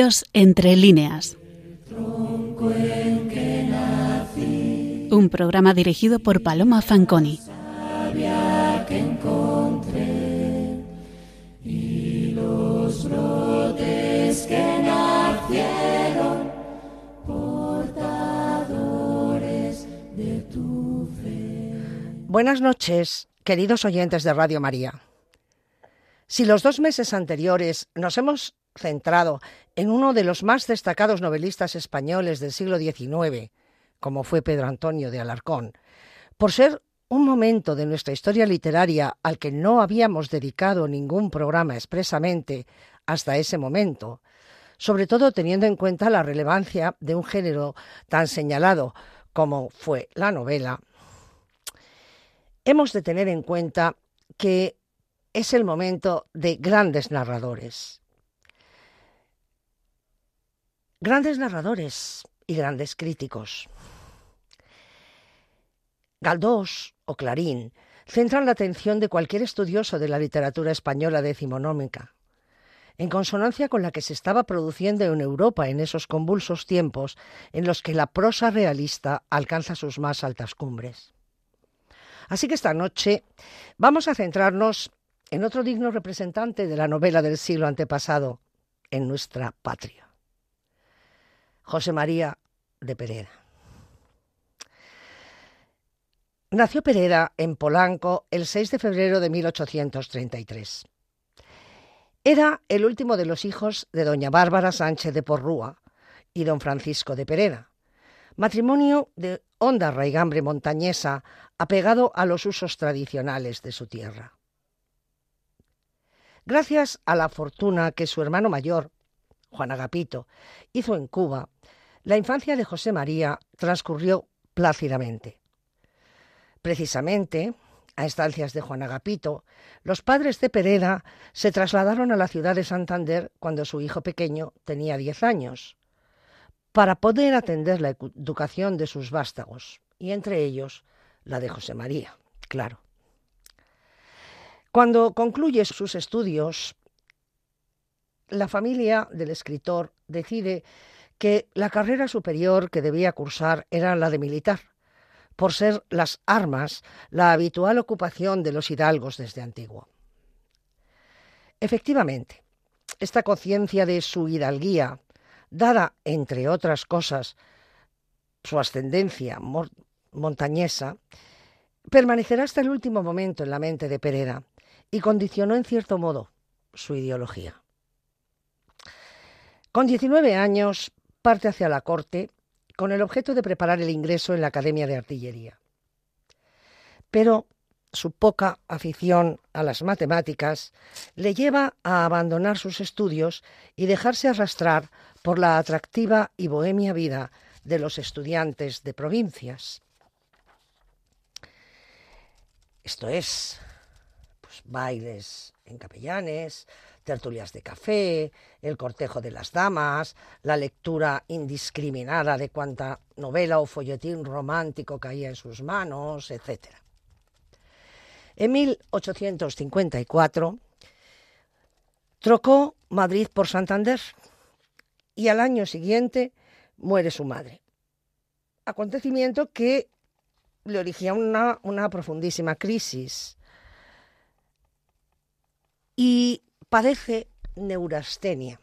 Dios entre líneas. Un programa dirigido por Paloma Fanconi. Buenas noches, queridos oyentes de Radio María. Si los dos meses anteriores nos hemos centrado en uno de los más destacados novelistas españoles del siglo XIX, como fue Pedro Antonio de Alarcón, por ser un momento de nuestra historia literaria al que no habíamos dedicado ningún programa expresamente hasta ese momento, sobre todo teniendo en cuenta la relevancia de un género tan señalado como fue la novela, hemos de tener en cuenta que es el momento de grandes narradores. Grandes narradores y grandes críticos. Galdós o Clarín centran la atención de cualquier estudioso de la literatura española decimonómica, en consonancia con la que se estaba produciendo en Europa en esos convulsos tiempos en los que la prosa realista alcanza sus más altas cumbres. Así que esta noche vamos a centrarnos en otro digno representante de la novela del siglo antepasado en nuestra patria, José María de Pereda. Nació Pereda en Polanco el 6 de febrero de 1833. Era el último de los hijos de doña Bárbara Sánchez de Porrúa y don Francisco de Pereda, matrimonio de honda raigambre montañesa apegado a los usos tradicionales de su tierra. Gracias a la fortuna que su hermano mayor, Juan Agapito, hizo en Cuba, la infancia de José María transcurrió plácidamente. Precisamente, a instancias de Juan Agapito, los padres de Pereda se trasladaron a la ciudad de Santander cuando su hijo pequeño tenía diez años, para poder atender la educación de sus vástagos, y entre ellos la de José María, claro. Cuando concluye sus estudios, la familia del escritor decide que la carrera superior que debía cursar era la de militar, por ser las armas la habitual ocupación de los hidalgos desde antiguo. Efectivamente, esta conciencia de su hidalguía, dada, entre otras cosas, su ascendencia montañesa, permanecerá hasta el último momento en la mente de Pereda y condicionó en cierto modo su ideología. Con 19 años parte hacia la corte con el objeto de preparar el ingreso en la Academia de Artillería. Pero su poca afición a las matemáticas le lleva a abandonar sus estudios y dejarse arrastrar por la atractiva y bohemia vida de los estudiantes de provincias. Esto es, pues, bailes en capellanes, tertulias de café, el cortejo de las damas, la lectura indiscriminada de cuanta novela o folletín romántico caía en sus manos, etc. En 1854 trocó Madrid por Santander y al año siguiente muere su madre. Acontecimiento que le origina una, una profundísima crisis. Y padece neurastenia.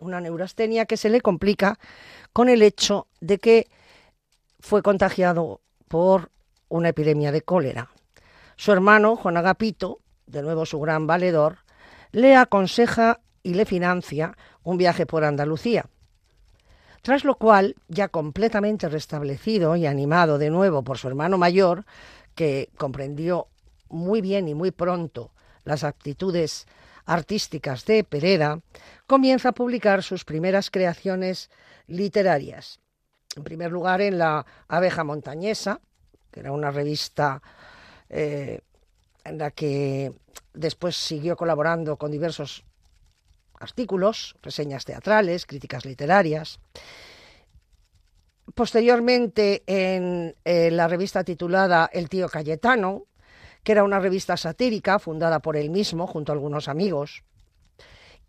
Una neurastenia que se le complica con el hecho de que fue contagiado por una epidemia de cólera. Su hermano, Juan Agapito, de nuevo su gran valedor, le aconseja y le financia un viaje por Andalucía. Tras lo cual, ya completamente restablecido y animado de nuevo por su hermano mayor, que comprendió muy bien y muy pronto las aptitudes artísticas de Pereda, comienza a publicar sus primeras creaciones literarias. En primer lugar, en la Abeja Montañesa, que era una revista eh, en la que después siguió colaborando con diversos artículos, reseñas teatrales, críticas literarias. Posteriormente, en la revista titulada El tío Cayetano, que era una revista satírica fundada por él mismo junto a algunos amigos.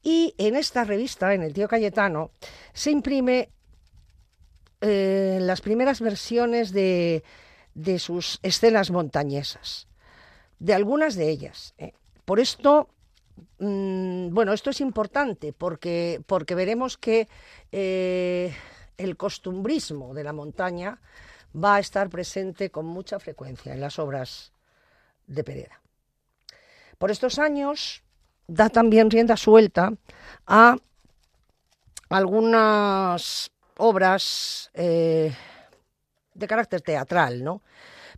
Y en esta revista, en el tío Cayetano, se imprime eh, las primeras versiones de, de, sus escenas montañesas, de algunas de ellas. ¿eh? Por esto, mmm, bueno, esto es importante porque, porque veremos que eh, el costumbrismo de la montaña va a estar presente con mucha frecuencia en las obras de Pereda. Por estos años da también rienda suelta a algunas obras eh, de carácter teatral, ¿no?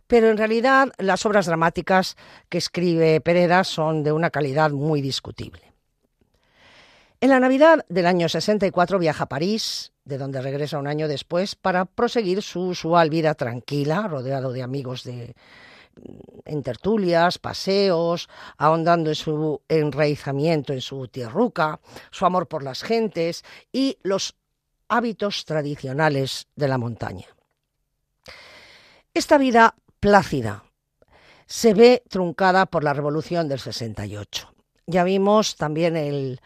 Pero en realidad las obras dramáticas que escribe Pereda son de una calidad muy discutible. En la Navidad del año 64 viaja a París, de donde regresa un año después, para proseguir su usual vida tranquila, rodeado de amigos de, en tertulias, paseos, ahondando en su enraizamiento en su tierruca, su amor por las gentes y los hábitos tradicionales de la montaña. Esta vida plácida se ve truncada por la revolución del 68. Ya vimos también el,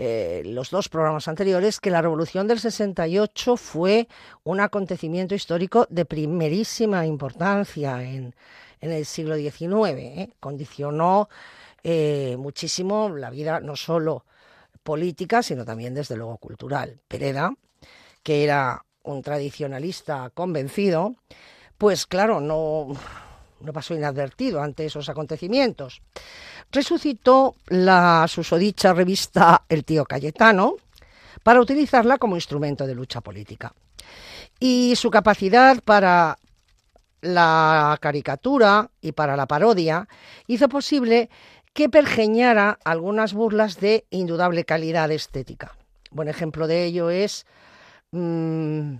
eh, los dos programas anteriores que la revolución del 68 fue un acontecimiento histórico de primerísima importancia en, en el siglo XIX. ¿eh? Condicionó eh, muchísimo la vida no solo política, sino también desde luego cultural. Pereda, que era un tradicionalista convencido, pues claro, no, no pasó inadvertido ante esos acontecimientos. Resucitó la susodicha revista El tío Cayetano para utilizarla como instrumento de lucha política. Y su capacidad para la caricatura y para la parodia hizo posible que pergeñara algunas burlas de indudable calidad estética. Buen ejemplo de ello es mmm,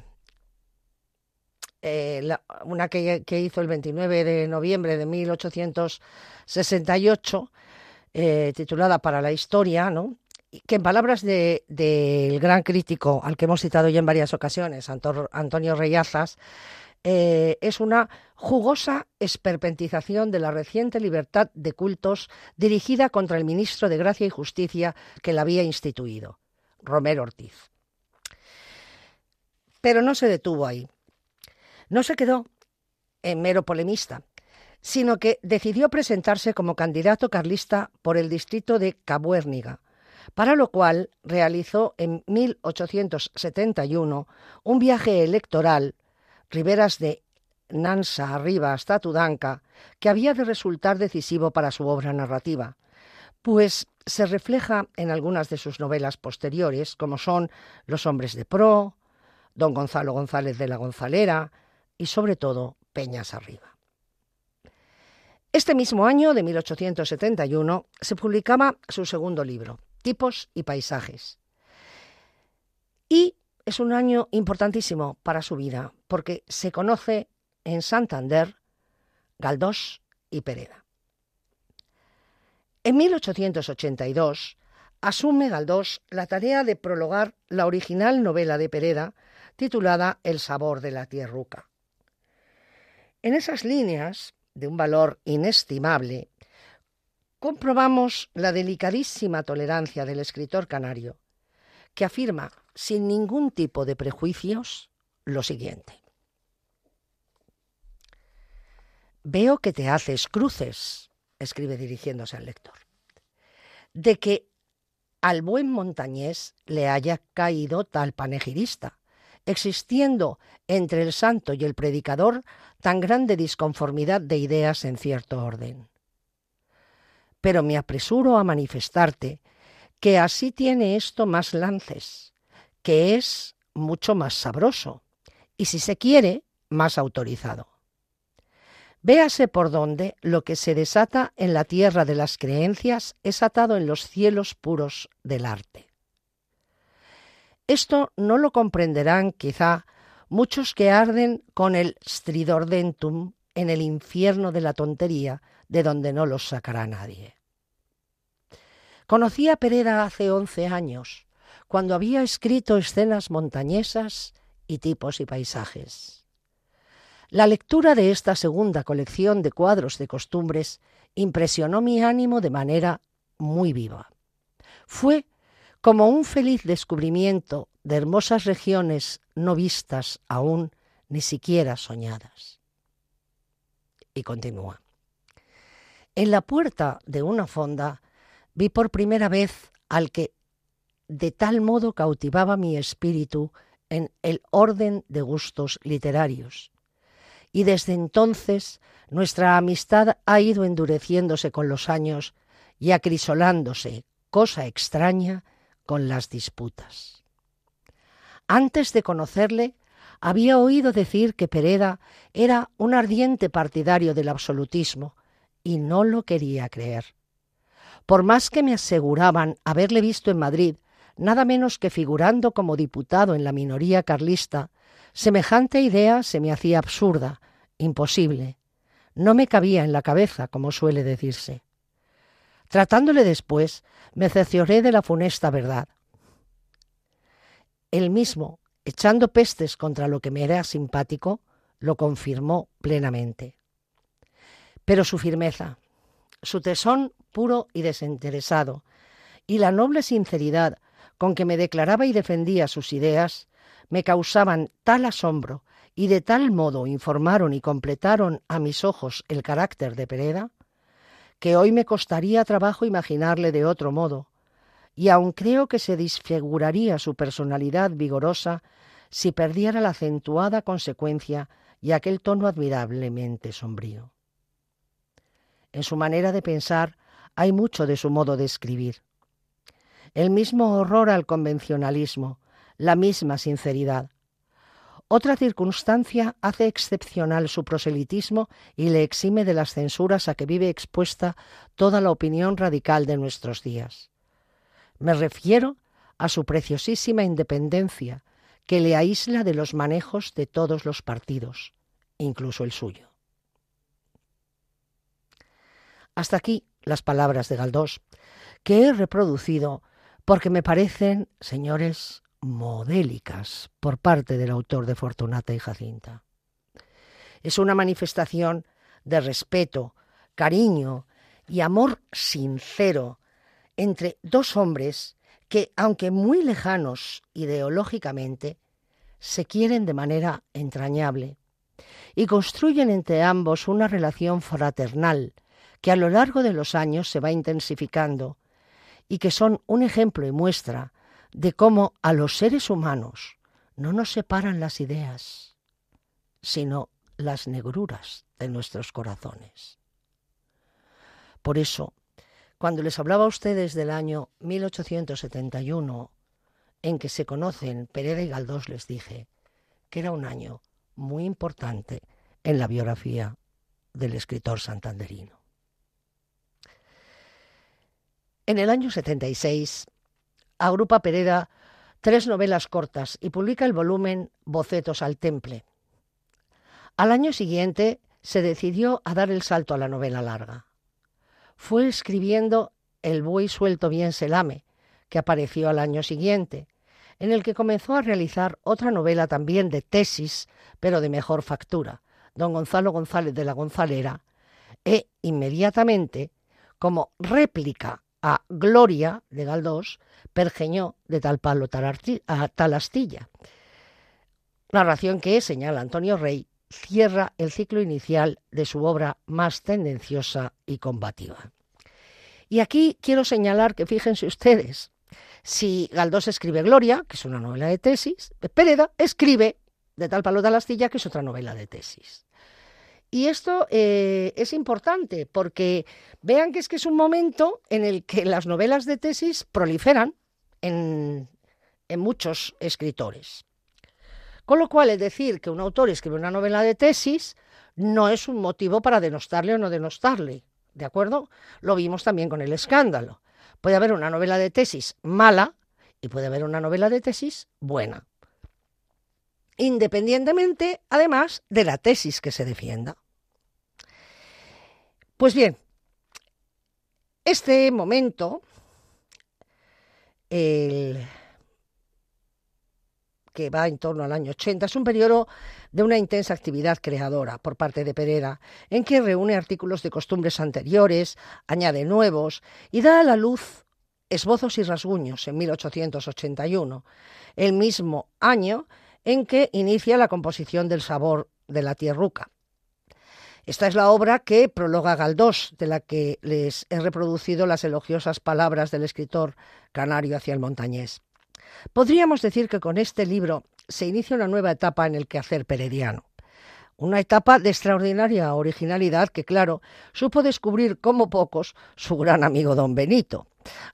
eh, una que, hizo el 29 de noviembre de 1868, eh, titulada Para la Historia, ¿no? que en palabras del de, de gran crítico al que hemos citado ya en varias ocasiones, Antonio Reyazas, eh, es una jugosa esperpentización de la reciente libertad de cultos dirigida contra el ministro de Gracia y Justicia que la había instituido, Romero Ortiz. Pero no se detuvo ahí. No se quedó en mero polemista, sino que decidió presentarse como candidato carlista por el distrito de Cabuérniga, para lo cual realizó en 1871 un viaje electoral riberas de Nansa arriba hasta Tudanca, que había de resultar decisivo para su obra narrativa, pues se refleja en algunas de sus novelas posteriores, como son Los hombres de pro, Don Gonzalo González de la Gonzalera y sobre todo Peñas arriba. Este mismo año, de 1871, se publicaba su segundo libro, Tipos y Paisajes. Y es un año importantísimo para su vida, porque se conoce en Santander, Galdós y Pereda. En 1882 asume Galdós la tarea de prologar la original novela de Pereda titulada El sabor de la tierruca. En esas líneas, de un valor inestimable, comprobamos la delicadísima tolerancia del escritor canario, que afirma sin ningún tipo de prejuicios lo siguiente. Veo que te haces cruces, escribe dirigiéndose al lector, de que al buen montañés le haya caído tal panegirista, existiendo entre el santo y el predicador tan grande disconformidad de ideas en cierto orden. Pero me apresuro a manifestarte que así tiene esto más lances, que es mucho más sabroso y, si se quiere, más autorizado. Véase por donde lo que se desata en la tierra de las creencias es atado en los cielos puros del arte. Esto no lo comprenderán quizá muchos que arden con el stridordentum en el infierno de la tontería de donde no los sacará nadie. Conocí a Pereda hace once años, cuando había escrito escenas montañesas y tipos y paisajes. La lectura de esta segunda colección de cuadros de costumbres impresionó mi ánimo de manera muy viva. Fue como un feliz descubrimiento de hermosas regiones no vistas aún, ni siquiera soñadas. Y continúa. En la puerta de una fonda vi por primera vez al que de tal modo cautivaba mi espíritu en el orden de gustos literarios. Y desde entonces nuestra amistad ha ido endureciéndose con los años y acrisolándose, cosa extraña, con las disputas. Antes de conocerle, había oído decir que Pereda era un ardiente partidario del absolutismo y no lo quería creer. Por más que me aseguraban haberle visto en Madrid, nada menos que figurando como diputado en la minoría carlista, semejante idea se me hacía absurda, imposible. No me cabía en la cabeza, como suele decirse. Tratándole después, me cercioré de la funesta verdad. Él mismo, echando pestes contra lo que me era simpático, lo confirmó plenamente. Pero su firmeza, su tesón puro y desinteresado, y la noble sinceridad con que me declaraba y defendía sus ideas, me causaban tal asombro y de tal modo informaron y completaron a mis ojos el carácter de Pereda, que hoy me costaría trabajo imaginarle de otro modo, y aun creo que se disfiguraría su personalidad vigorosa si perdiera la acentuada consecuencia y aquel tono admirablemente sombrío. En su manera de pensar hay mucho de su modo de escribir. El mismo horror al convencionalismo, la misma sinceridad. Otra circunstancia hace excepcional su proselitismo y le exime de las censuras a que vive expuesta toda la opinión radical de nuestros días. Me refiero a su preciosísima independencia, que le aísla de los manejos de todos los partidos, incluso el suyo. Hasta aquí las palabras de Galdós, que he reproducido porque me parecen, señores, modélicas por parte del autor de Fortunata y Jacinta. Es una manifestación de respeto, cariño y amor sincero entre dos hombres que, aunque muy lejanos ideológicamente, se quieren de manera entrañable y construyen entre ambos una relación fraternal que a lo largo de los años se va intensificando y que son un ejemplo y muestra de cómo a los seres humanos no nos separan las ideas, sino las negruras de nuestros corazones. Por eso, cuando les hablaba a ustedes del año 1871, en que se conocen Pereda y Galdós, les dije que era un año muy importante en la biografía del escritor santanderino. En el año 76, agrupa Pereda tres novelas cortas y publica el volumen Bocetos al Temple. Al año siguiente se decidió a dar el salto a la novela larga fue escribiendo El buey suelto bien se lame, que apareció al año siguiente, en el que comenzó a realizar otra novela también de tesis, pero de mejor factura, Don Gonzalo González de la Gonzalera, e inmediatamente, como réplica a Gloria de Galdós, pergeñó de tal palo a tal astilla. Narración que, señala Antonio Rey, cierra el ciclo inicial de su obra más tendenciosa y combativa. Y aquí quiero señalar que fíjense ustedes, si Galdós escribe Gloria, que es una novela de tesis, Pereda escribe De tal palo la astilla, que es otra novela de tesis. Y esto eh, es importante porque vean que es que es un momento en el que las novelas de tesis proliferan en muchos escritores. Con lo cual, es decir que un autor escribe una novela de tesis no es un motivo para denostarle o no denostarle. ¿De acuerdo? Lo vimos también con el escándalo. Puede haber una novela de tesis mala y puede haber una novela de tesis buena. Independientemente, además, de la tesis que se defienda. Pues bien, este momento, el que va en torno al año 80, es un periodo de una intensa actividad creadora por parte de Pereda, en que reúne artículos de costumbres anteriores, añade nuevos y da a la luz esbozos y rasguños en 1881, el mismo año en que inicia la composición del sabor de la tierruca. Esta es la obra que prologa Galdós, de la que les he reproducido las elogiosas palabras del escritor canario hacia el montañés. Podríamos decir que con este libro se inicia una nueva etapa en el quehacer perediano. Una etapa de extraordinaria originalidad que, claro, supo descubrir como pocos su gran amigo don Benito,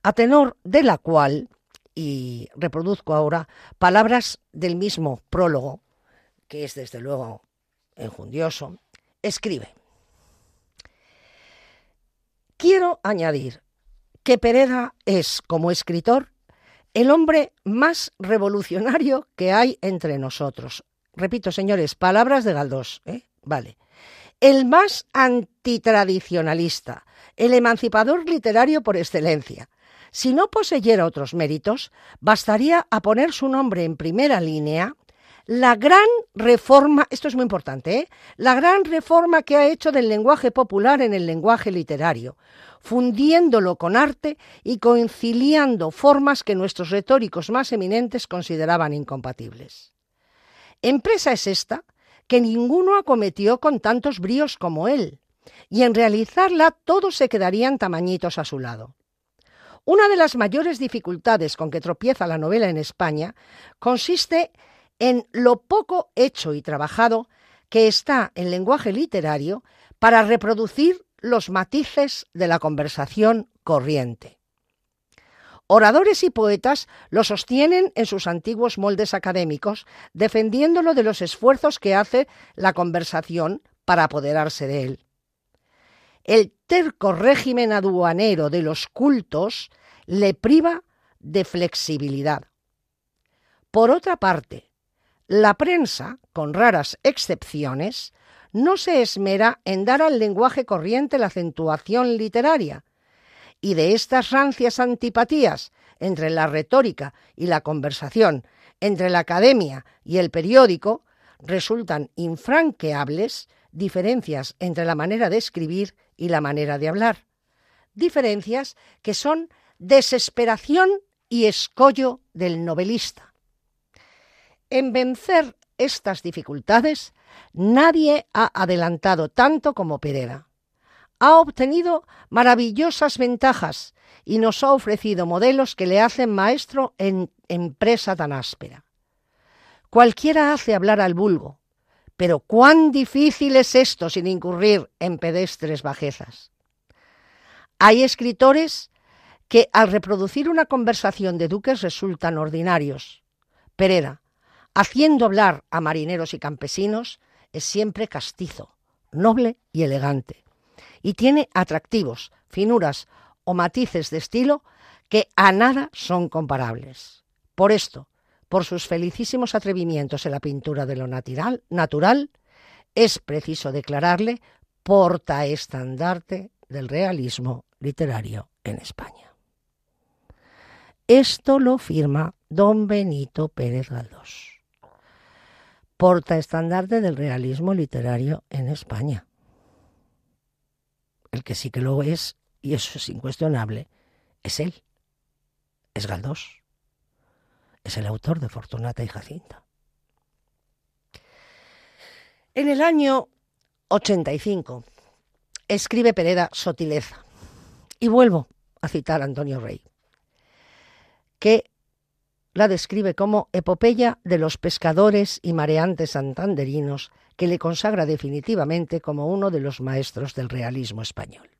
a tenor de la cual, y reproduzco ahora, palabras del mismo prólogo, que es desde luego enjundioso, escribe. Quiero añadir que Pereda es, como escritor, el hombre más revolucionario que hay entre nosotros. Repito, señores, palabras de Galdós, ¿eh? Vale. El más antitradicionalista, el emancipador literario por excelencia. Si no poseyera otros méritos, bastaría a poner su nombre en primera línea la gran reforma, esto es muy importante, ¿eh? la gran reforma que ha hecho del lenguaje popular en el lenguaje literario, fundiéndolo con arte y conciliando formas que nuestros retóricos más eminentes consideraban incompatibles. Empresa es esta que ninguno acometió con tantos bríos como él, y en realizarla todos se quedarían tamañitos a su lado. Una de las mayores dificultades con que tropieza la novela en España consiste en lo poco hecho y trabajado que está el lenguaje literario para reproducir los matices de la conversación corriente. Oradores y poetas lo sostienen en sus antiguos moldes académicos, defendiéndolo de los esfuerzos que hace la conversación para apoderarse de él. El terco régimen aduanero de los cultos le priva de flexibilidad. Por otra parte, la prensa, con raras excepciones, no se esmera en dar al lenguaje corriente la acentuación literaria, y de estas rancias antipatías entre la retórica y la conversación, entre la academia y el periódico, resultan infranqueables diferencias entre la manera de escribir y la manera de hablar. Diferencias que son desesperación y escollo del novelista. En vencer estas dificultades, nadie ha adelantado tanto como Pereda. Ha obtenido maravillosas ventajas y nos ha ofrecido modelos que le hacen maestro en empresa tan áspera. Cualquiera hace hablar al vulgo, pero cuán difícil es esto sin incurrir en pedestres bajezas. Hay escritores que al reproducir una conversación de duques resultan ordinarios. Pereda, haciendo hablar a marineros y campesinos, es siempre castizo, noble y elegante, y tiene atractivos, finuras o matices de estilo que a nada son comparables. Por esto, por sus felicísimos atrevimientos en la pintura de lo natural, natural es preciso declararle portaestandarte del realismo literario en España. Esto lo firma don Benito Pérez Galdós porta estandarte del realismo literario en España. El que sí que lo es, y eso es incuestionable, es él, es Galdós, es el autor de Fortunata y Jacinta. En el año 85 escribe Pereda Sotileza, y vuelvo a citar a Antonio Rey, que la describe como epopeya de los pescadores y mareantes santanderinos que le consagra definitivamente como uno de los maestros del realismo español.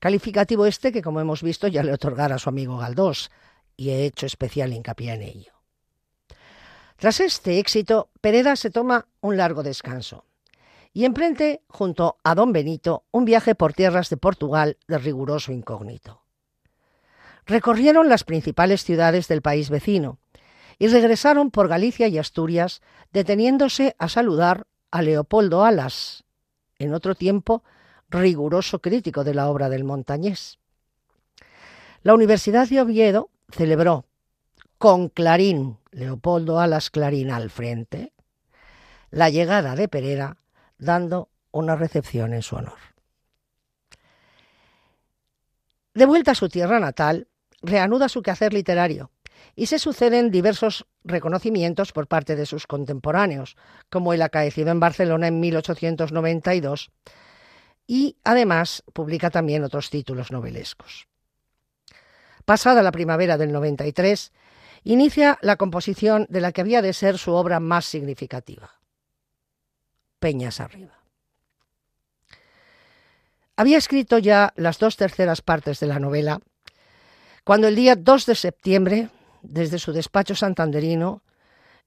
Calificativo este que, como hemos visto, ya le otorgara a su amigo Galdós, y he hecho especial hincapié en ello. Tras este éxito, Pereda se toma un largo descanso y emprende, junto a don Benito, un viaje por tierras de Portugal de riguroso incógnito recorrieron las principales ciudades del país vecino y regresaron por Galicia y Asturias, deteniéndose a saludar a Leopoldo Alas, en otro tiempo riguroso crítico de la obra del montañés. La Universidad de Oviedo celebró con Clarín Leopoldo Alas Clarín al frente, la llegada de Pereira dando una recepción en su honor. De vuelta a su tierra natal, reanuda su quehacer literario y se suceden diversos reconocimientos por parte de sus contemporáneos, como el acaecido en Barcelona en 1892, y además publica también otros títulos novelescos. Pasada la primavera del 93, inicia la composición de la que había de ser su obra más significativa, Peñas Arriba. Había escrito ya las dos terceras partes de la novela cuando el día 2 de septiembre, desde su despacho santanderino,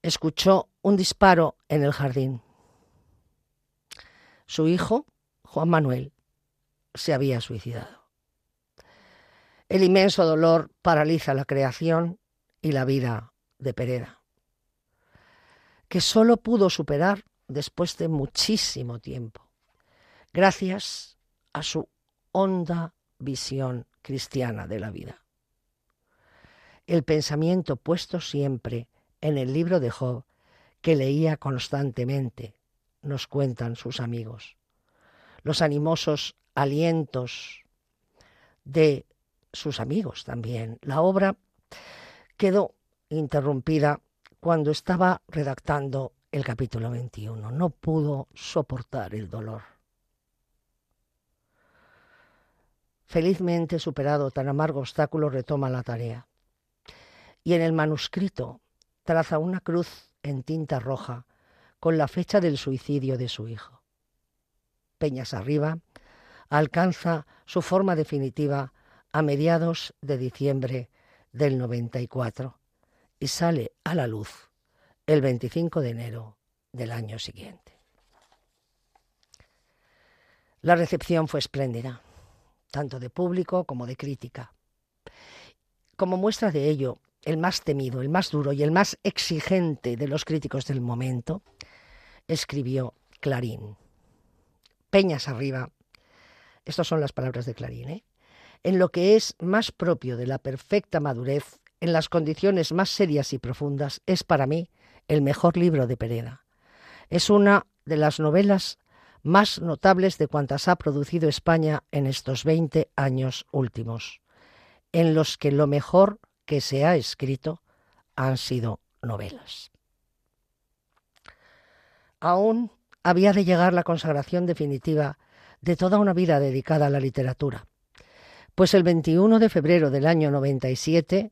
escuchó un disparo en el jardín. Su hijo, Juan Manuel, se había suicidado. El inmenso dolor paraliza la creación y la vida de Pereira, que solo pudo superar después de muchísimo tiempo, gracias a su honda visión cristiana de la vida. El pensamiento puesto siempre en el libro de Job, que leía constantemente, nos cuentan sus amigos. Los animosos alientos de sus amigos también. La obra quedó interrumpida cuando estaba redactando el capítulo 21. No pudo soportar el dolor. Felizmente superado tan amargo obstáculo, retoma la tarea. Y en el manuscrito traza una cruz en tinta roja con la fecha del suicidio de su hijo. Peñas arriba alcanza su forma definitiva a mediados de diciembre del 94 y sale a la luz el 25 de enero del año siguiente. La recepción fue espléndida, tanto de público como de crítica. Como muestra de ello, el más temido, el más duro y el más exigente de los críticos del momento, escribió Clarín. Peñas arriba. Estas son las palabras de Clarín, ¿eh? En lo que es más propio de la perfecta madurez, en las condiciones más serias y profundas, es para mí el mejor libro de Pereda. Es una de las novelas más notables de cuantas ha producido España en estos 20 años últimos, en los que lo mejor que se ha escrito han sido novelas. Aún había de llegar la consagración definitiva de toda una vida dedicada a la literatura pues el 21 de febrero del año 97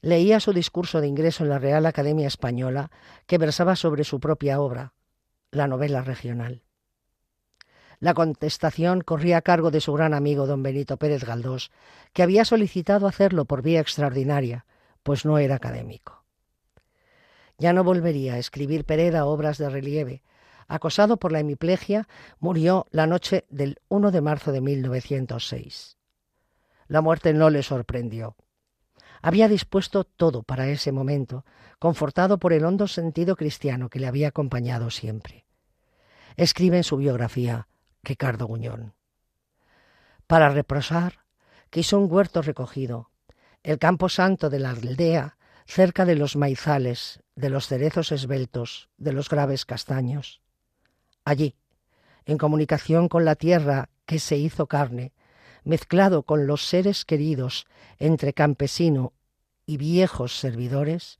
leía su discurso de ingreso en la Real Academia Española que versaba sobre su propia obra, la novela regional. La contestación corría a cargo de su gran amigo don Benito Pérez Galdós, que había solicitado hacerlo por vía extraordinaria, pues no era académico. Ya no volvería a escribir Pereda obras de relieve. Acosado por la hemiplegia, murió la noche del 1 de marzo de 1906. La muerte no le sorprendió. Había dispuesto todo para ese momento, confortado por el hondo sentido cristiano que le había acompañado siempre. Escribe en su biografía Ricardo Guñón. Para reprosar, quiso un huerto recogido, el campo santo de la aldea, cerca de los maizales, de los cerezos esbeltos, de los graves castaños. Allí, en comunicación con la tierra que se hizo carne, mezclado con los seres queridos entre campesino y viejos servidores,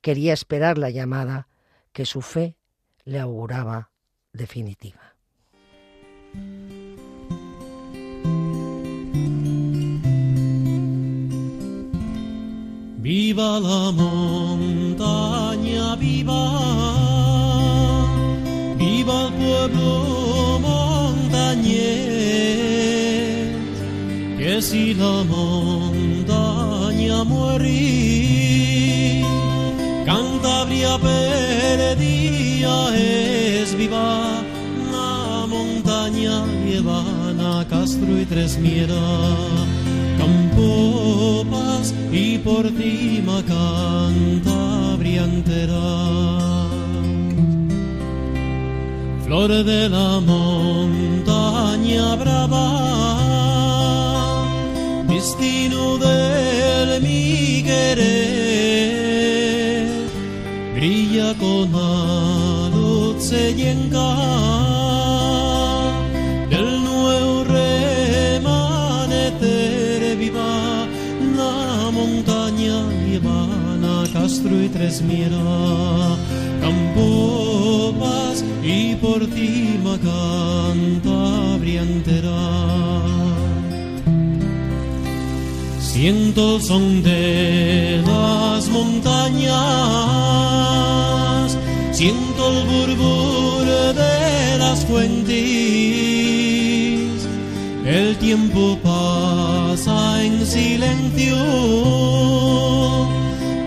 quería esperar la llamada que su fe le auguraba definitiva. Viva la montaña, viva, viva el pueblo montañés que si la montaña muere, Cantabria perdía es viva, la montaña lleva Castro y Tres Miera, Campopas y por Portima Cantabria entera. Flor de la montaña brava, destino del mi querer, brilla con la luz del nuevo remanecer. Viva la montaña llevana Castro y Tres Mira campo paz y por ti canta entera Siento el son de las montañas, siento el burbur de las fuentes. El tiempo pasa en silencio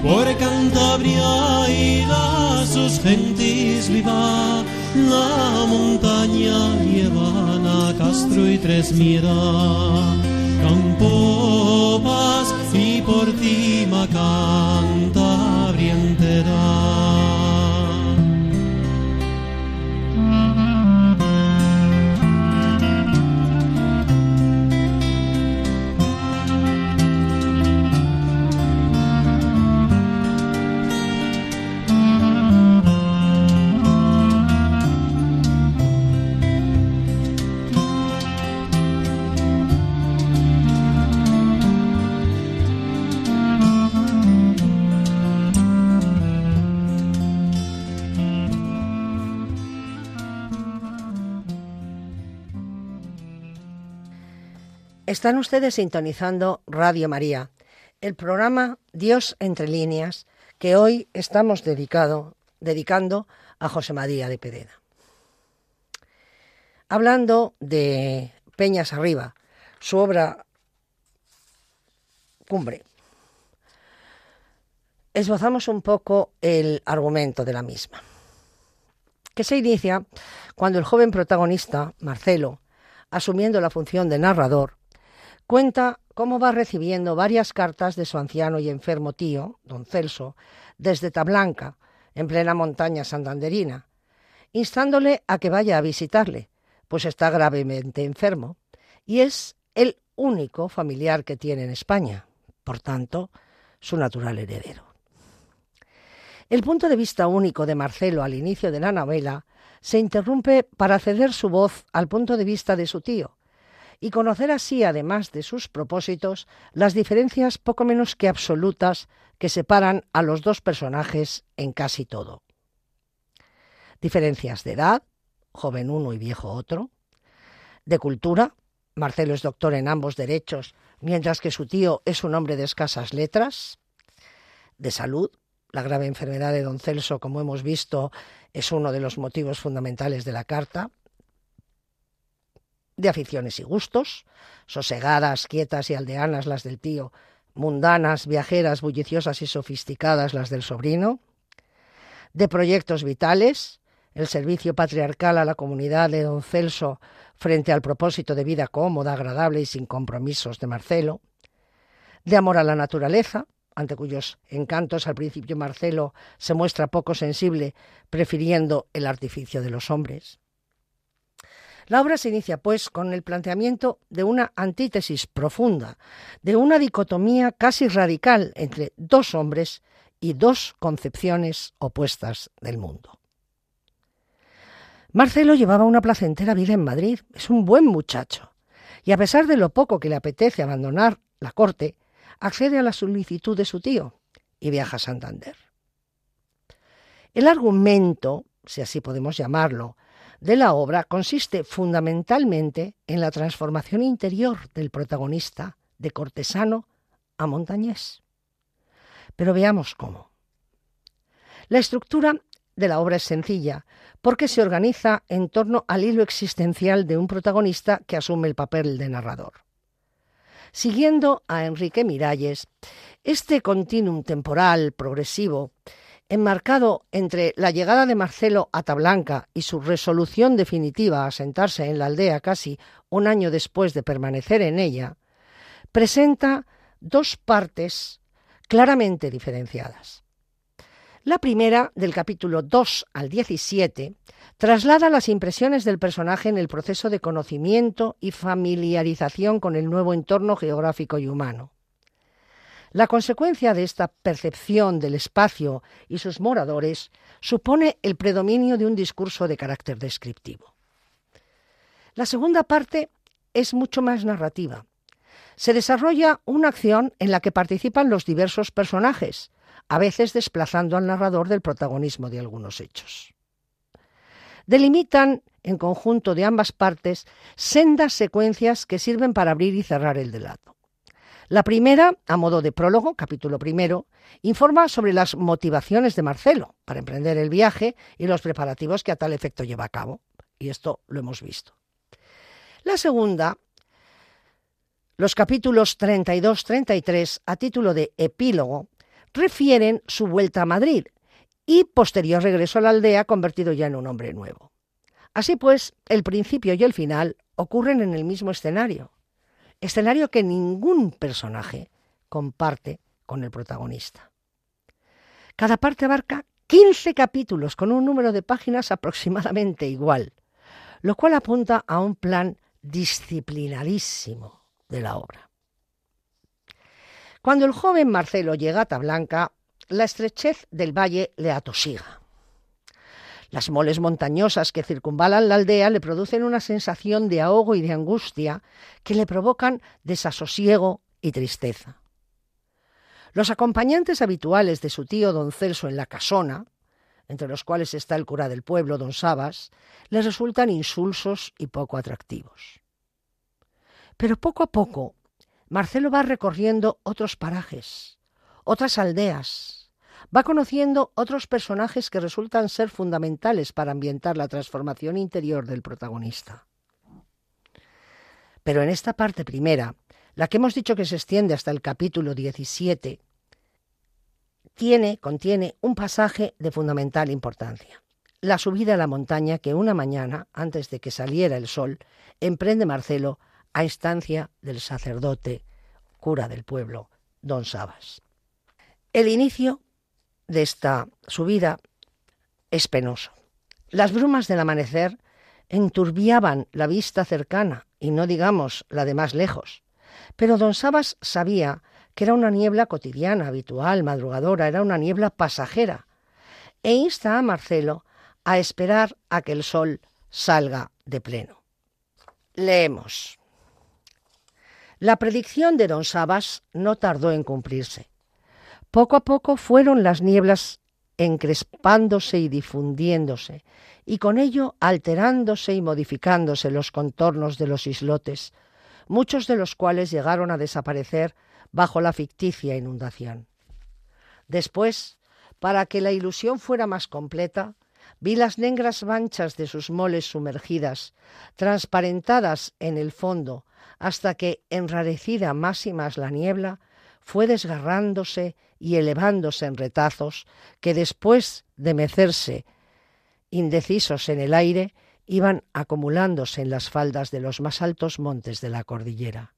por Cantabria y sus gentes viva la montaña lleva a Castro y Tres Y por ti canta brientera. Están ustedes sintonizando Radio María, el programa Dios entre líneas que hoy estamos dedicado, dedicando a José María de Pedena. Hablando de Peñas Arriba, su obra cumbre, esbozamos un poco el argumento de la misma, que se inicia cuando el joven protagonista, Marcelo, asumiendo la función de narrador, Cuenta cómo va recibiendo varias cartas de su anciano y enfermo tío, don Celso, desde Tablanca, en plena montaña santanderina, instándole a que vaya a visitarle, pues está gravemente enfermo y es el único familiar que tiene en España, por tanto, su natural heredero. El punto de vista único de Marcelo al inicio de la novela se interrumpe para ceder su voz al punto de vista de su tío, y conocer así, además de sus propósitos, las diferencias poco menos que absolutas que separan a los dos personajes en casi todo. Diferencias de edad, joven uno y viejo otro, de cultura, Marcelo es doctor en ambos derechos, mientras que su tío es un hombre de escasas letras, de salud, la grave enfermedad de don Celso, como hemos visto, es uno de los motivos fundamentales de la carta, de aficiones y gustos, sosegadas, quietas y aldeanas las del tío, mundanas, viajeras, bulliciosas y sofisticadas las del sobrino, de proyectos vitales, el servicio patriarcal a la comunidad de don Celso frente al propósito de vida cómoda, agradable y sin compromisos de Marcelo, de amor a la naturaleza, ante cuyos encantos al principio Marcelo se muestra poco sensible, prefiriendo el artificio de los hombres, la obra se inicia, pues, con el planteamiento de una antítesis profunda, de una dicotomía casi radical entre dos hombres y dos concepciones opuestas del mundo. Marcelo llevaba una placentera vida en Madrid, es un buen muchacho, y a pesar de lo poco que le apetece abandonar la corte, accede a la solicitud de su tío y viaja a Santander. El argumento, si así podemos llamarlo, de la obra consiste fundamentalmente en la transformación interior del protagonista de cortesano a montañés. Pero veamos cómo. La estructura de la obra es sencilla, porque se organiza en torno al hilo existencial de un protagonista que asume el papel de narrador. Siguiendo a Enrique Miralles, este continuum temporal progresivo enmarcado entre la llegada de Marcelo a Tablanca y su resolución definitiva a sentarse en la aldea casi un año después de permanecer en ella, presenta dos partes claramente diferenciadas. La primera, del capítulo 2 al 17, traslada las impresiones del personaje en el proceso de conocimiento y familiarización con el nuevo entorno geográfico y humano. La consecuencia de esta percepción del espacio y sus moradores supone el predominio de un discurso de carácter descriptivo. La segunda parte es mucho más narrativa. Se desarrolla una acción en la que participan los diversos personajes, a veces desplazando al narrador del protagonismo de algunos hechos. Delimitan, en conjunto de ambas partes, sendas secuencias que sirven para abrir y cerrar el relato. La primera, a modo de prólogo, capítulo primero, informa sobre las motivaciones de Marcelo para emprender el viaje y los preparativos que a tal efecto lleva a cabo. Y esto lo hemos visto. La segunda, los capítulos 32-33, a título de epílogo, refieren su vuelta a Madrid y posterior regreso a la aldea convertido ya en un hombre nuevo. Así pues, el principio y el final ocurren en el mismo escenario, escenario que ningún personaje comparte con el protagonista. Cada parte abarca 15 capítulos con un número de páginas aproximadamente igual, lo cual apunta a un plan disciplinarísimo de la obra. Cuando el joven Marcelo llega a Tablanca, la estrechez del valle le atosiga. Las moles montañosas que circunvalan la aldea le producen una sensación de ahogo y de angustia que le provocan desasosiego y tristeza. Los acompañantes habituales de su tío don Celso en la casona, entre los cuales está el cura del pueblo, don Sabas, le resultan insulsos y poco atractivos. Pero poco a poco Marcelo va recorriendo otros parajes, otras aldeas, va conociendo otros personajes que resultan ser fundamentales para ambientar la transformación interior del protagonista. Pero en esta parte primera, la que hemos dicho que se extiende hasta el capítulo 17, tiene, contiene un pasaje de fundamental importancia. La subida a la montaña que una mañana, antes de que saliera el sol, emprende Marcelo a instancia del sacerdote, cura del pueblo, don Sabas. El inicio de esta subida es penoso. Las brumas del amanecer enturbiaban la vista cercana y no digamos la de más lejos. Pero don Sabas sabía que era una niebla cotidiana, habitual, madrugadora, era una niebla pasajera, e insta a Marcelo a esperar a que el sol salga de pleno. Leemos. La predicción de don Sabas no tardó en cumplirse. Poco a poco fueron las nieblas encrespándose y difundiéndose, y con ello alterándose y modificándose los contornos de los islotes, muchos de los cuales llegaron a desaparecer bajo la ficticia inundación. Después, para que la ilusión fuera más completa, vi las negras manchas de sus moles sumergidas, transparentadas en el fondo, hasta que, enrarecida más y más la niebla, fue desgarrándose y elevándose en retazos que después de mecerse indecisos en el aire, iban acumulándose en las faldas de los más altos montes de la cordillera.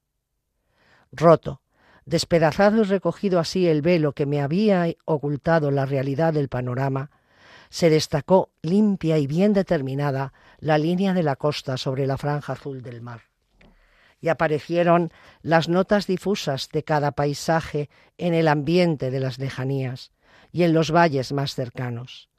Roto, despedazado y recogido así el velo que me había ocultado la realidad del panorama, se destacó limpia y bien determinada la línea de la costa sobre la franja azul del mar y aparecieron las notas difusas de cada paisaje en el ambiente de las lejanías y en los valles más cercanos.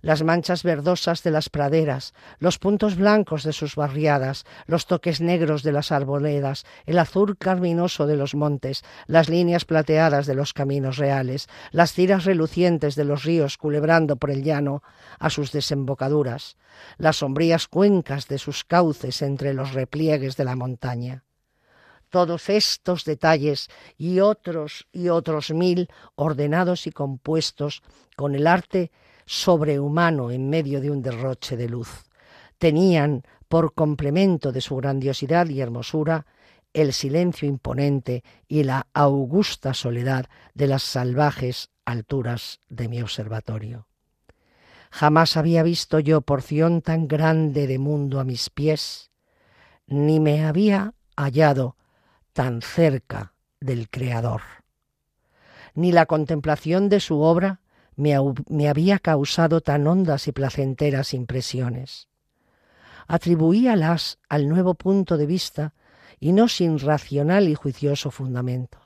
Las manchas verdosas de las praderas, los puntos blancos de sus barriadas, los toques negros de las arboledas, el azul carminoso de los montes, las líneas plateadas de los caminos reales, las tiras relucientes de los ríos culebrando por el llano a sus desembocaduras, las sombrías cuencas de sus cauces entre los repliegues de la montaña. Todos estos detalles y otros y otros mil ordenados y compuestos con el arte sobrehumano en medio de un derroche de luz, tenían por complemento de su grandiosidad y hermosura el silencio imponente y la augusta soledad de las salvajes alturas de mi observatorio. Jamás había visto yo porción tan grande de mundo a mis pies, ni me había hallado tan cerca del Creador. Ni la contemplación de su obra me, había causado tan hondas y placenteras impresiones. Atribuíalas al nuevo punto de vista y no sin racional y juicioso fundamento.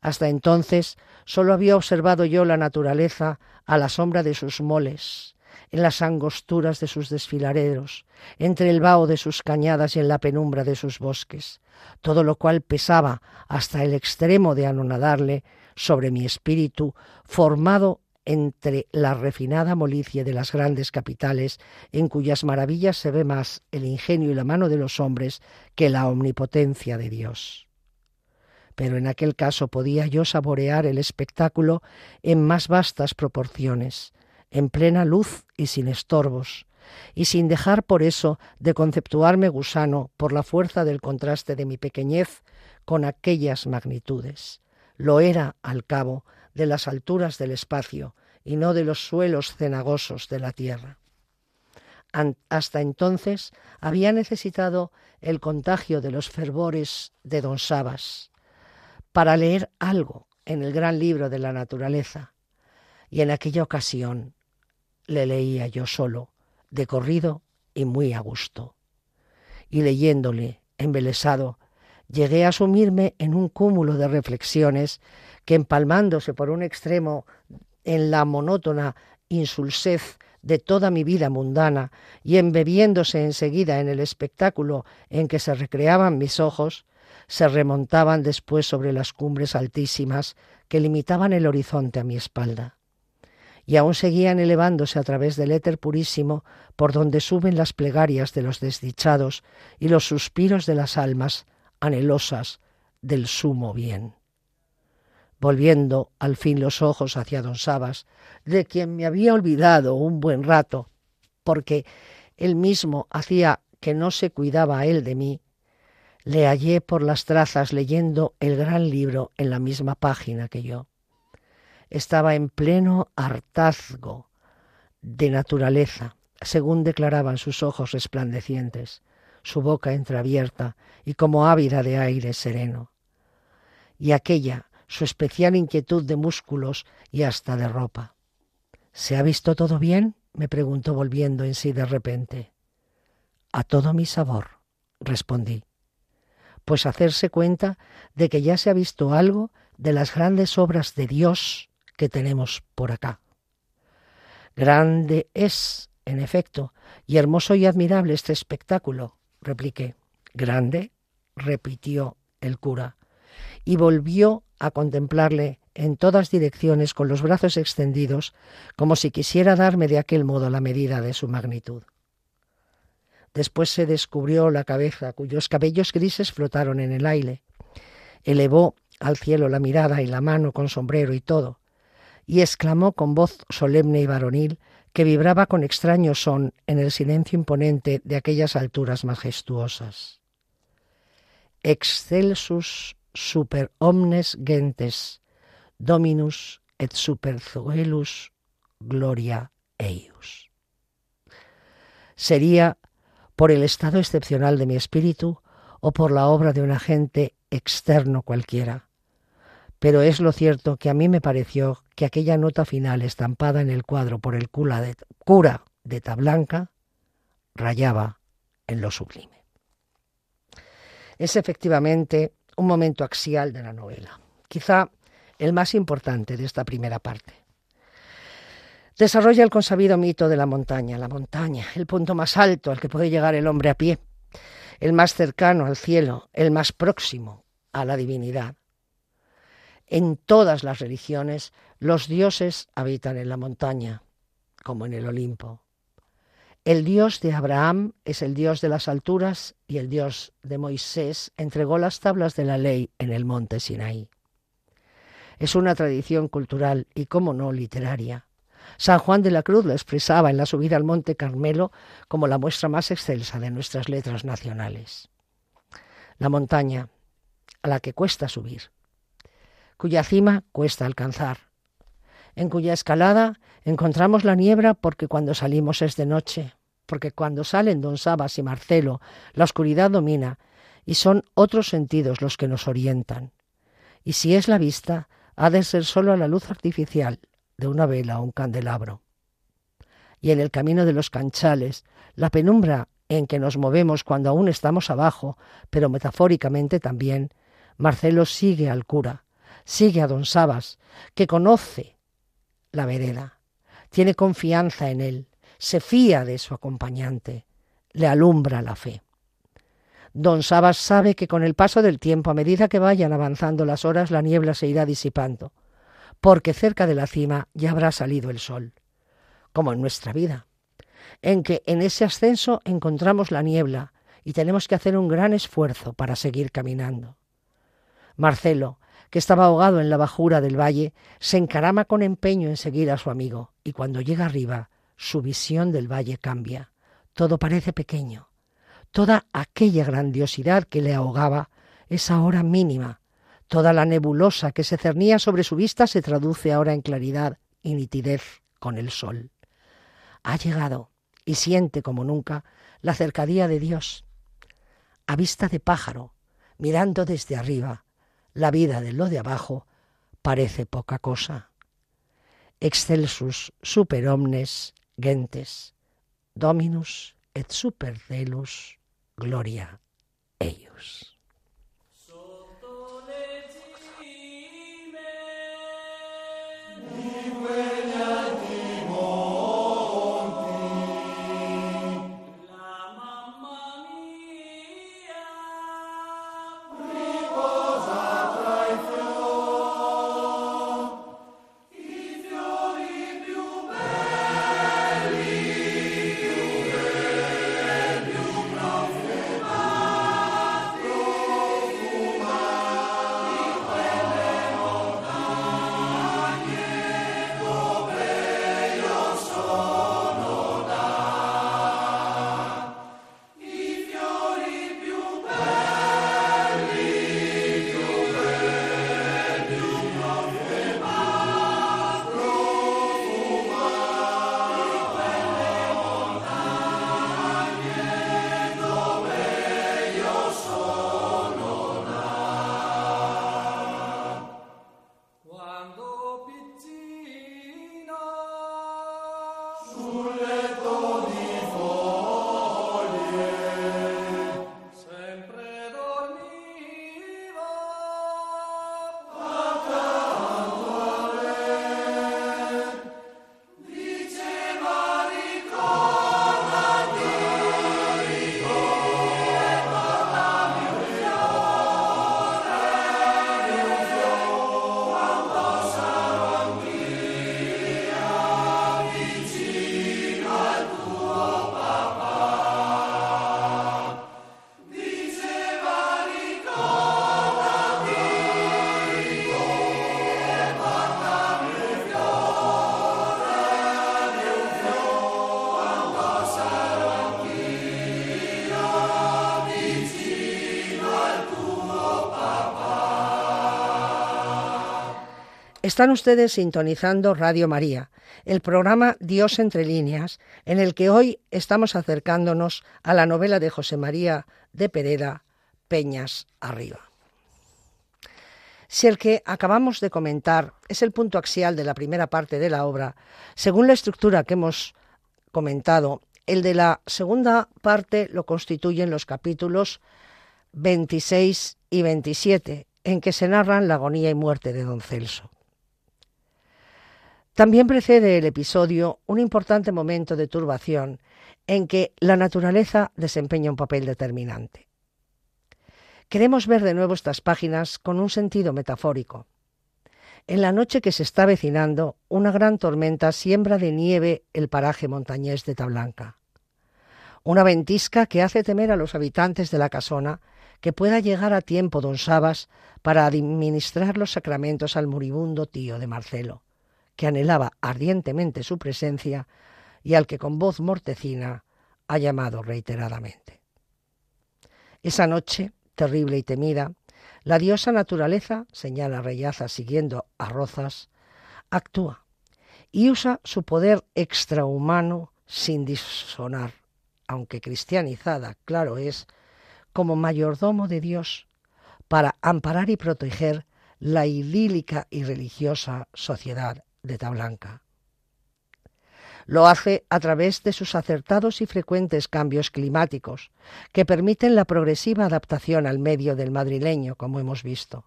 Hasta entonces solo había observado yo la naturaleza a la sombra de sus moles, en las angosturas de sus desfiladeros, entre el vaho de sus cañadas y en la penumbra de sus bosques, todo lo cual pesaba hasta el extremo de anonadarle sobre mi espíritu, formado entre la refinada molicie de las grandes capitales, en cuyas maravillas se ve más el ingenio y la mano de los hombres que la omnipotencia de Dios. Pero en aquel caso podía yo saborear el espectáculo en más vastas proporciones, en plena luz y sin estorbos, y sin dejar por eso de conceptuarme gusano por la fuerza del contraste de mi pequeñez con aquellas magnitudes. Lo era, al cabo, de las alturas del espacio y no de los suelos cenagosos de la tierra. hasta entonces había necesitado el contagio de los fervores de don Sabas para leer algo en el gran libro de la naturaleza, y en aquella ocasión le leía yo solo, de corrido y muy a gusto. Y leyéndole, embelesado, llegué a sumirme en un cúmulo de reflexiones que empalmándose por un extremo en la monótona insulsez de toda mi vida mundana y embebiéndose enseguida en el espectáculo en que se recreaban mis ojos, se remontaban después sobre las cumbres altísimas que limitaban el horizonte a mi espalda. Y aún seguían elevándose a través del éter purísimo por donde suben las plegarias de los desdichados y los suspiros de las almas anhelosas del sumo bien volviendo al fin los ojos hacia don Sabas, de quien me había olvidado un buen rato, porque él mismo hacía que no se cuidaba él de mí, le hallé por las trazas leyendo el gran libro en la misma página que yo. Estaba en pleno hartazgo de naturaleza, según declaraban sus ojos resplandecientes, su boca entreabierta y como ávida de aire sereno. Y aquella su especial inquietud de músculos y hasta de ropa. ¿Se ha visto todo bien? me preguntó volviendo en sí de repente. A todo mi sabor, respondí. Pues hacerse cuenta de que ya se ha visto algo de las grandes obras de Dios que tenemos por acá. Grande es, en efecto, y hermoso y admirable este espectáculo, repliqué. Grande, repitió el cura, y volvió a contemplarle en todas direcciones con los brazos extendidos, como si quisiera darme de aquel modo la medida de su magnitud. Después se descubrió la cabeza, cuyos cabellos grises flotaron en el aire. Elevó al cielo la mirada y la mano con sombrero y todo, y exclamó con voz solemne y varonil que vibraba con extraño son en el silencio imponente de aquellas alturas majestuosas. Excelsus super omnes gentes, dominus et super zoelus gloria eius. Sería por el estado excepcional de mi espíritu o por la obra de un agente externo cualquiera. Pero es lo cierto que a mí me pareció que aquella nota final estampada en el cuadro por el cura de, cura de Tablanca rayaba en lo sublime. Es efectivamente un momento axial de la novela, quizá el más importante de esta primera parte. Desarrolla el consabido mito de la montaña, la montaña, el punto más alto al que puede llegar el hombre a pie, el más cercano al cielo, el más próximo a la divinidad. En todas las religiones los dioses habitan en la montaña, como en el Olimpo. El Dios de Abraham es el Dios de las alturas y el Dios de Moisés entregó las tablas de la ley en el monte Sinaí. Es una tradición cultural y, como no, literaria. San Juan de la Cruz lo expresaba en la subida al monte Carmelo como la muestra más excelsa de nuestras letras nacionales. La montaña, a la que cuesta subir, cuya cima cuesta alcanzar, en cuya escalada encontramos la niebla porque cuando salimos es de noche, porque cuando salen don Sabas y Marcelo, la oscuridad domina y son otros sentidos los que nos orientan. Y si es la vista, ha de ser solo la luz artificial de una vela o un candelabro. Y en el camino de los canchales, la penumbra en que nos movemos cuando aún estamos abajo, pero metafóricamente también, Marcelo sigue al cura, sigue a don Sabas, que conoce la vereda, tiene confianza en él, se fía de su acompañante, le alumbra la fe. Don Sabas sabe que con el paso del tiempo, a medida que vayan avanzando las horas, la niebla se irá disipando, porque cerca de la cima ya habrá salido el sol, como en nuestra vida, en que en ese ascenso encontramos la niebla y tenemos que hacer un gran esfuerzo para seguir caminando. Marcelo, que estaba ahogado en la bajura del valle, se encarama con empeño en seguir a su amigo, y cuando llega arriba, su visión del valle cambia. Todo parece pequeño. Toda aquella grandiosidad que le ahogaba es ahora mínima. Toda la nebulosa que se cernía sobre su vista se traduce ahora en claridad y nitidez con el sol. Ha llegado y siente como nunca la cercadía de Dios. A vista de pájaro, mirando desde arriba, la vida de lo de abajo parece poca cosa. Excelsus super omnes gentes, dominus et super delus gloria eius. Están ustedes sintonizando Radio María, el programa Dios entre líneas, en el que hoy estamos acercándonos a la novela de José María de Pereda, Peñas Arriba. Si el que acabamos de comentar es el punto axial de la primera parte de la obra, según la estructura que hemos comentado, el de la segunda parte lo constituyen los capítulos 26 y 27, en que se narran la agonía y muerte de don Celso. También precede el episodio un importante momento de turbación en que la naturaleza desempeña un papel determinante. Queremos ver de nuevo estas páginas con un sentido metafórico. En la noche que se está avecinando, una gran tormenta siembra de nieve el paraje montañés de Tablanca. Una ventisca que hace temer a los habitantes de la casona que pueda llegar a tiempo don Sabas para administrar los sacramentos al moribundo tío de Marcelo que anhelaba ardientemente su presencia y al que con voz mortecina ha llamado reiteradamente. Esa noche, terrible y temida, la diosa naturaleza, señala Reyaza siguiendo a Rozas, actúa y usa su poder extrahumano sin disonar, aunque cristianizada, claro es, como mayordomo de Dios, para amparar y proteger la idílica y religiosa sociedad de Tablanca. Lo hace a través de sus acertados y frecuentes cambios climáticos, que permiten la progresiva adaptación al medio del madrileño, como hemos visto.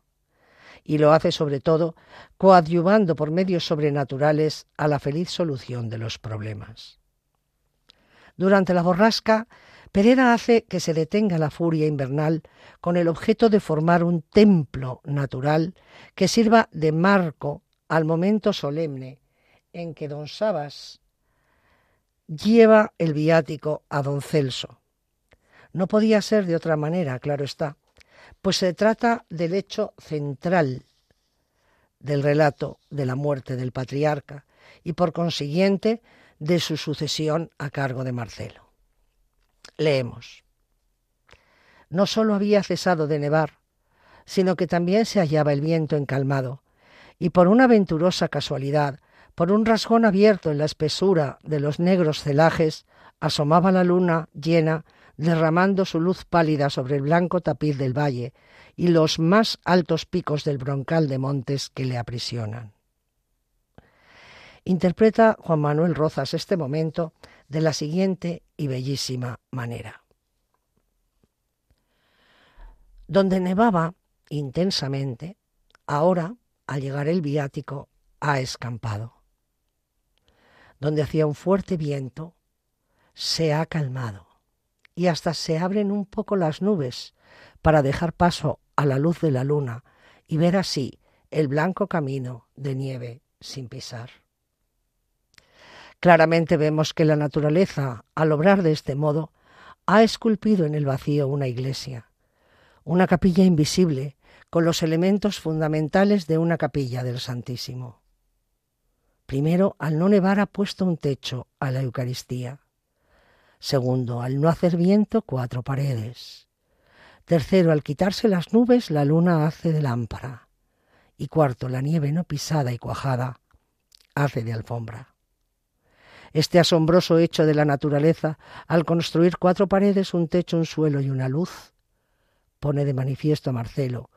y lo hace sobre todo coadyuvando por medios sobrenaturales a la feliz solución de los problemas. Durante la borrasca, Pereira hace que se detenga la furia invernal con el objeto de formar un templo natural que sirva de marco al momento solemne en que don Sabas lleva el viático a don Celso. No podía ser de otra manera, claro está, pues se trata del hecho central del relato de la muerte del patriarca y por consiguiente de su sucesión a cargo de Marcelo. Leemos. No sólo había cesado de nevar, sino que también se hallaba el viento encalmado, y por una venturosa casualidad, por un rasgón abierto en la espesura de los negros celajes, asomaba la luna llena derramando su luz pálida sobre el blanco tapiz del valle y los más altos picos del broncal de montes que le aprisionan. Interpreta Juan Manuel Rozas este momento de la siguiente y bellísima manera. Donde nevaba intensamente, ahora, al llegar el viático, ha escampado. Donde hacía un fuerte viento, se ha calmado y hasta se abren un poco las nubes para dejar paso a la luz de la luna y ver así el blanco camino de nieve sin pisar. Claramente vemos que la naturaleza, al obrar de este modo, ha esculpido en el vacío una iglesia, una capilla invisible con los elementos fundamentales de una capilla del Santísimo. Primero, al no nevar ha puesto un techo a la Eucaristía. Segundo, al no hacer viento, cuatro paredes. Tercero, al quitarse las nubes, la luna hace de lámpara. Y cuarto, la nieve no pisada y cuajada hace de alfombra. Este asombroso hecho de la naturaleza, al construir cuatro paredes, un techo, un suelo y una luz, pone de manifiesto a Marcelo,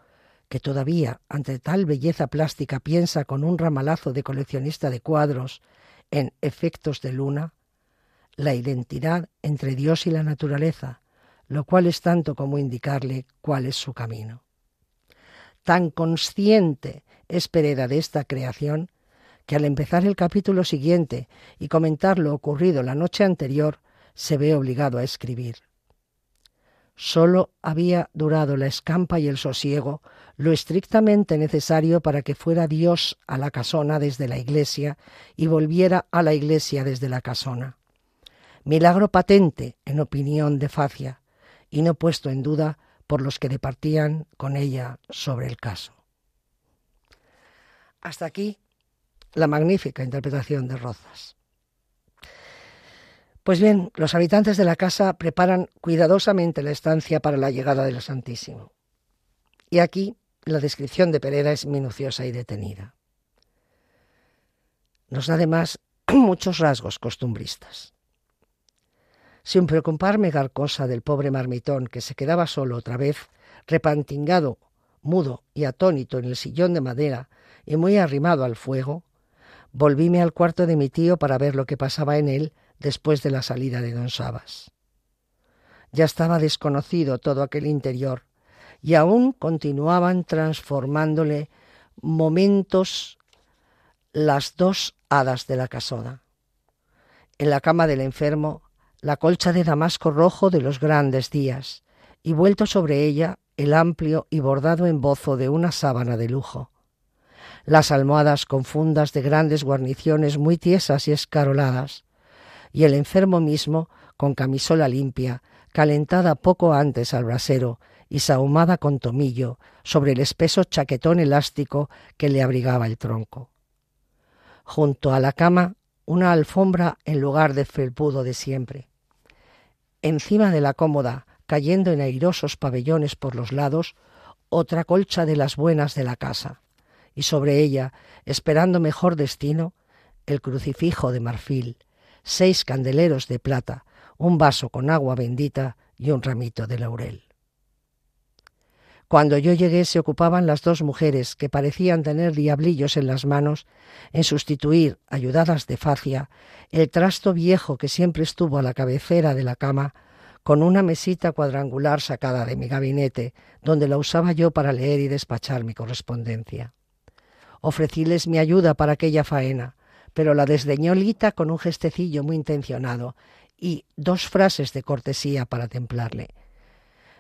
que todavía, ante tal belleza plástica, piensa con un ramalazo de coleccionista de cuadros en efectos de luna, la identidad entre Dios y la naturaleza, lo cual es tanto como indicarle cuál es su camino. Tan consciente es Pereda de esta creación que al empezar el capítulo siguiente y comentar lo ocurrido la noche anterior, se ve obligado a escribir. Solo había durado la escampa y el sosiego lo estrictamente necesario para que fuera Dios a la casona desde la iglesia y volviera a la iglesia desde la casona milagro patente en opinión de Facia y no puesto en duda por los que departían con ella sobre el caso. Hasta aquí la magnífica interpretación de Rozas. Pues bien, los habitantes de la casa preparan cuidadosamente la estancia para la llegada del Santísimo. Y aquí la descripción de Pereda es minuciosa y detenida. Nos da además muchos rasgos costumbristas sin preocuparme dar cosa del pobre marmitón que se quedaba solo otra vez, repantingado, mudo y atónito en el sillón de madera y muy arrimado al fuego, volvíme al cuarto de mi tío para ver lo que pasaba en él después de la salida de don Sabas. Ya estaba desconocido todo aquel interior y aún continuaban transformándole momentos las dos hadas de la casona. En la cama del enfermo la colcha de damasco rojo de los grandes días, y vuelto sobre ella el amplio y bordado embozo de una sábana de lujo. Las almohadas con fundas de grandes guarniciones muy tiesas y escaroladas, y el enfermo mismo con camisola limpia, calentada poco antes al brasero y sahumada con tomillo sobre el espeso chaquetón elástico que le abrigaba el tronco. Junto a la cama una alfombra en lugar de felpudo de siempre encima de la cómoda, cayendo en airosos pabellones por los lados, otra colcha de las buenas de la casa, y sobre ella, esperando mejor destino, el crucifijo de marfil, seis candeleros de plata, un vaso con agua bendita y un ramito de laurel. Cuando yo llegué se ocupaban las dos mujeres, que parecían tener diablillos en las manos, en sustituir, ayudadas de facia, el trasto viejo que siempre estuvo a la cabecera de la cama, con una mesita cuadrangular sacada de mi gabinete, donde la usaba yo para leer y despachar mi correspondencia. Ofrecíles mi ayuda para aquella faena, pero la desdeñó Lita con un gestecillo muy intencionado y dos frases de cortesía para templarle.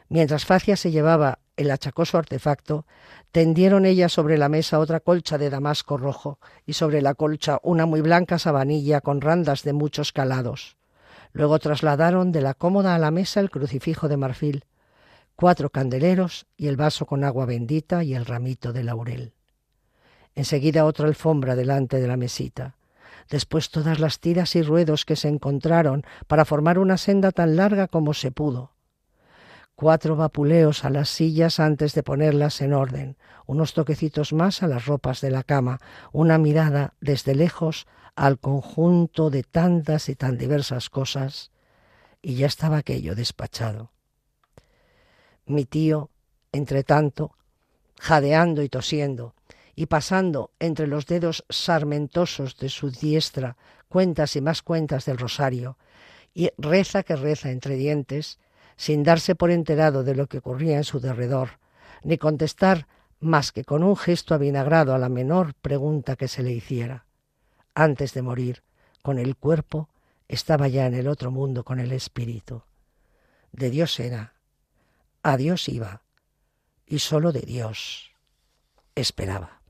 Mientras Facia se llevaba el achacoso artefacto, tendieron ella sobre la mesa otra colcha de damasco rojo y sobre la colcha una muy blanca sabanilla con randas de muchos calados. Luego trasladaron de la cómoda a la mesa el crucifijo de marfil, cuatro candeleros y el vaso con agua bendita y el ramito de laurel. Enseguida otra alfombra delante de la mesita. Después todas las tiras y ruedos que se encontraron para formar una senda tan larga como se pudo. Cuatro vapuleos a las sillas antes de ponerlas en orden, unos toquecitos más a las ropas de la cama, una mirada desde lejos al conjunto de tantas y tan diversas cosas, y ya estaba aquello despachado. Mi tío, entre tanto, jadeando y tosiendo, y pasando entre los dedos sarmentosos de su diestra cuentas y más cuentas del rosario, y reza que reza entre dientes, sin darse por enterado de lo que ocurría en su derredor, ni contestar más que con un gesto avinagrado a la menor pregunta que se le hiciera. Antes de morir, con el cuerpo, estaba ya en el otro mundo con el espíritu. De Dios era, a Dios iba, y sólo de Dios esperaba.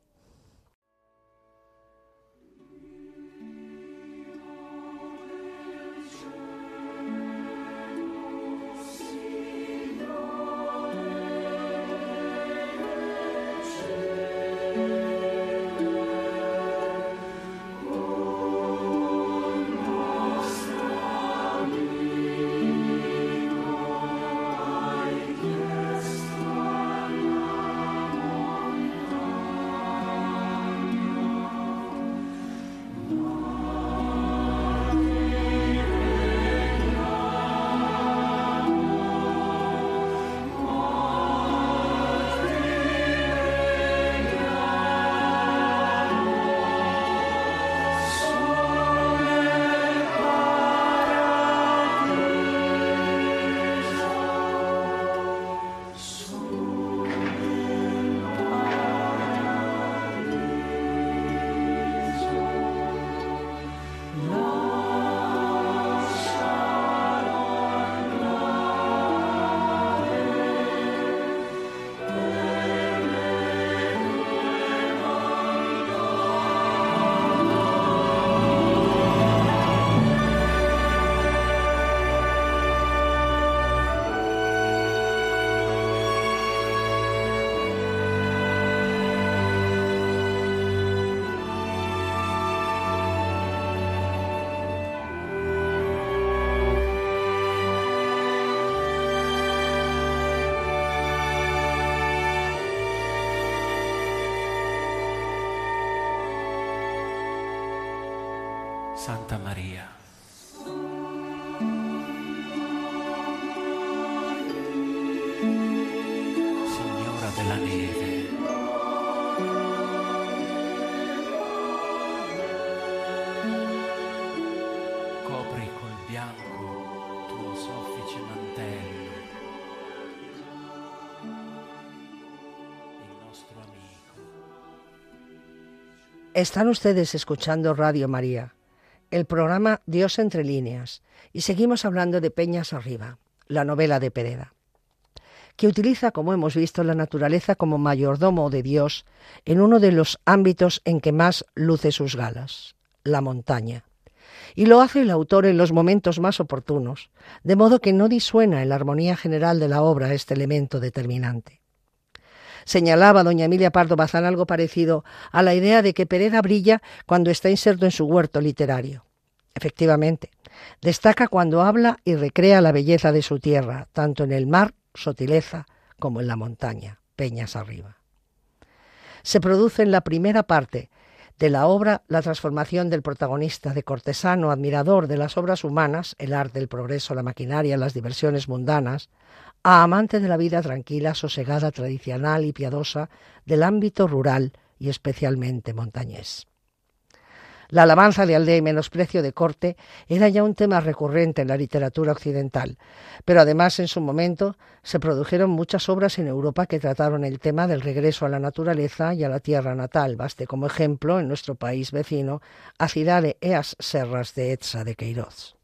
Santa María. Signora della neve. Copri col bianco tuo soffice mantello. Il nostro amico. Están ustedes escuchando Radio María, el programa Dios entre líneas, y seguimos hablando de Peñas Arriba, la novela de Pereda, que utiliza, como hemos visto, la naturaleza como mayordomo de Dios en uno de los ámbitos en que más luce sus galas, la montaña. Y lo hace el autor en los momentos más oportunos, de modo que no disuena en la armonía general de la obra este elemento determinante. Señalaba doña Emilia Pardo Bazán algo parecido a la idea de que Pereda brilla cuando está inserto en su huerto literario. Efectivamente, destaca cuando habla y recrea la belleza de su tierra, tanto en el mar, sotileza, como en la montaña, peñas arriba. Se produce en la primera parte de la obra la transformación del protagonista de cortesano admirador de las obras humanas, el arte, el progreso, la maquinaria, las diversiones mundanas, a amante de la vida tranquila, sosegada, tradicional y piadosa del ámbito rural y especialmente montañés. La alabanza de aldea y menosprecio de corte era ya un tema recurrente en la literatura occidental, pero además en su momento se produjeron muchas obras en Europa que trataron el tema del regreso a la naturaleza y a la tierra natal. Baste como ejemplo en nuestro país vecino a Cidade e as Serras de Etza de Queiroz.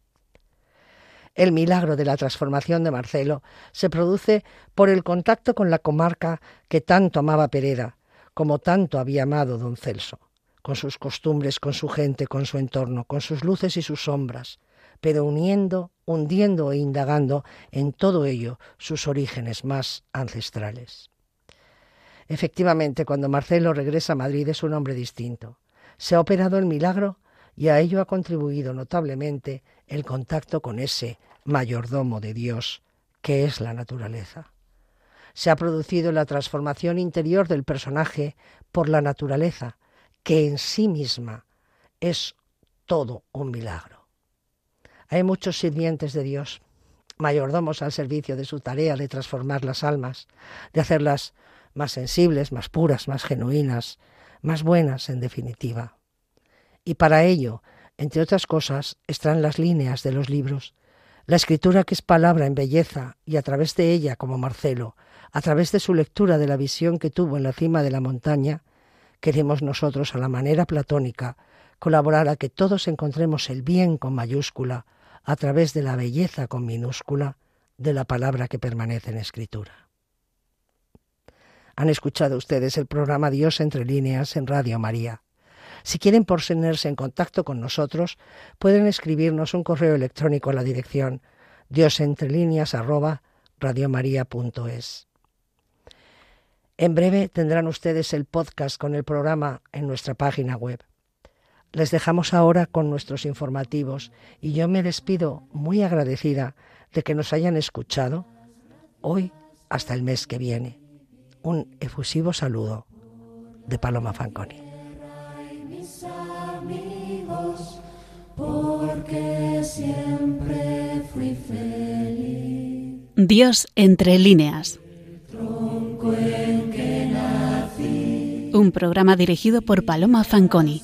El milagro de la transformación de Marcelo se produce por el contacto con la comarca que tanto amaba Pereda, como tanto había amado don Celso con sus costumbres, con su gente, con su entorno, con sus luces y sus sombras, pero uniendo, hundiendo e indagando en todo ello sus orígenes más ancestrales. Efectivamente, cuando Marcelo regresa a Madrid es un hombre distinto. Se ha operado el milagro y a ello ha contribuido notablemente el contacto con ese mayordomo de Dios que es la naturaleza. Se ha producido la transformación interior del personaje por la naturaleza, que en sí misma es todo un milagro. Hay muchos sirvientes de Dios, mayordomos al servicio de su tarea de transformar las almas, de hacerlas más sensibles, más puras, más genuinas, más buenas en definitiva. Y para ello, entre otras cosas, están las líneas de los libros, la escritura que es palabra en belleza y a través de ella, como Marcelo, a través de su lectura de la visión que tuvo en la cima de la montaña, queremos nosotros a la manera platónica colaborar a que todos encontremos el bien con mayúscula a través de la belleza con minúscula de la palabra que permanece en escritura. Han escuchado ustedes el programa Dios entre líneas en Radio María. Si quieren ponerse en contacto con nosotros, pueden escribirnos un correo electrónico a la dirección diosentrelíneas@radiomaria.es. En breve tendrán ustedes el podcast con el programa en nuestra página web. Les dejamos ahora con nuestros informativos y yo me despido muy agradecida de que nos hayan escuchado hoy hasta el mes que viene. Un efusivo saludo de Paloma Fanconi. Dios entre líneas. Un programa dirigido por Paloma Fanconi.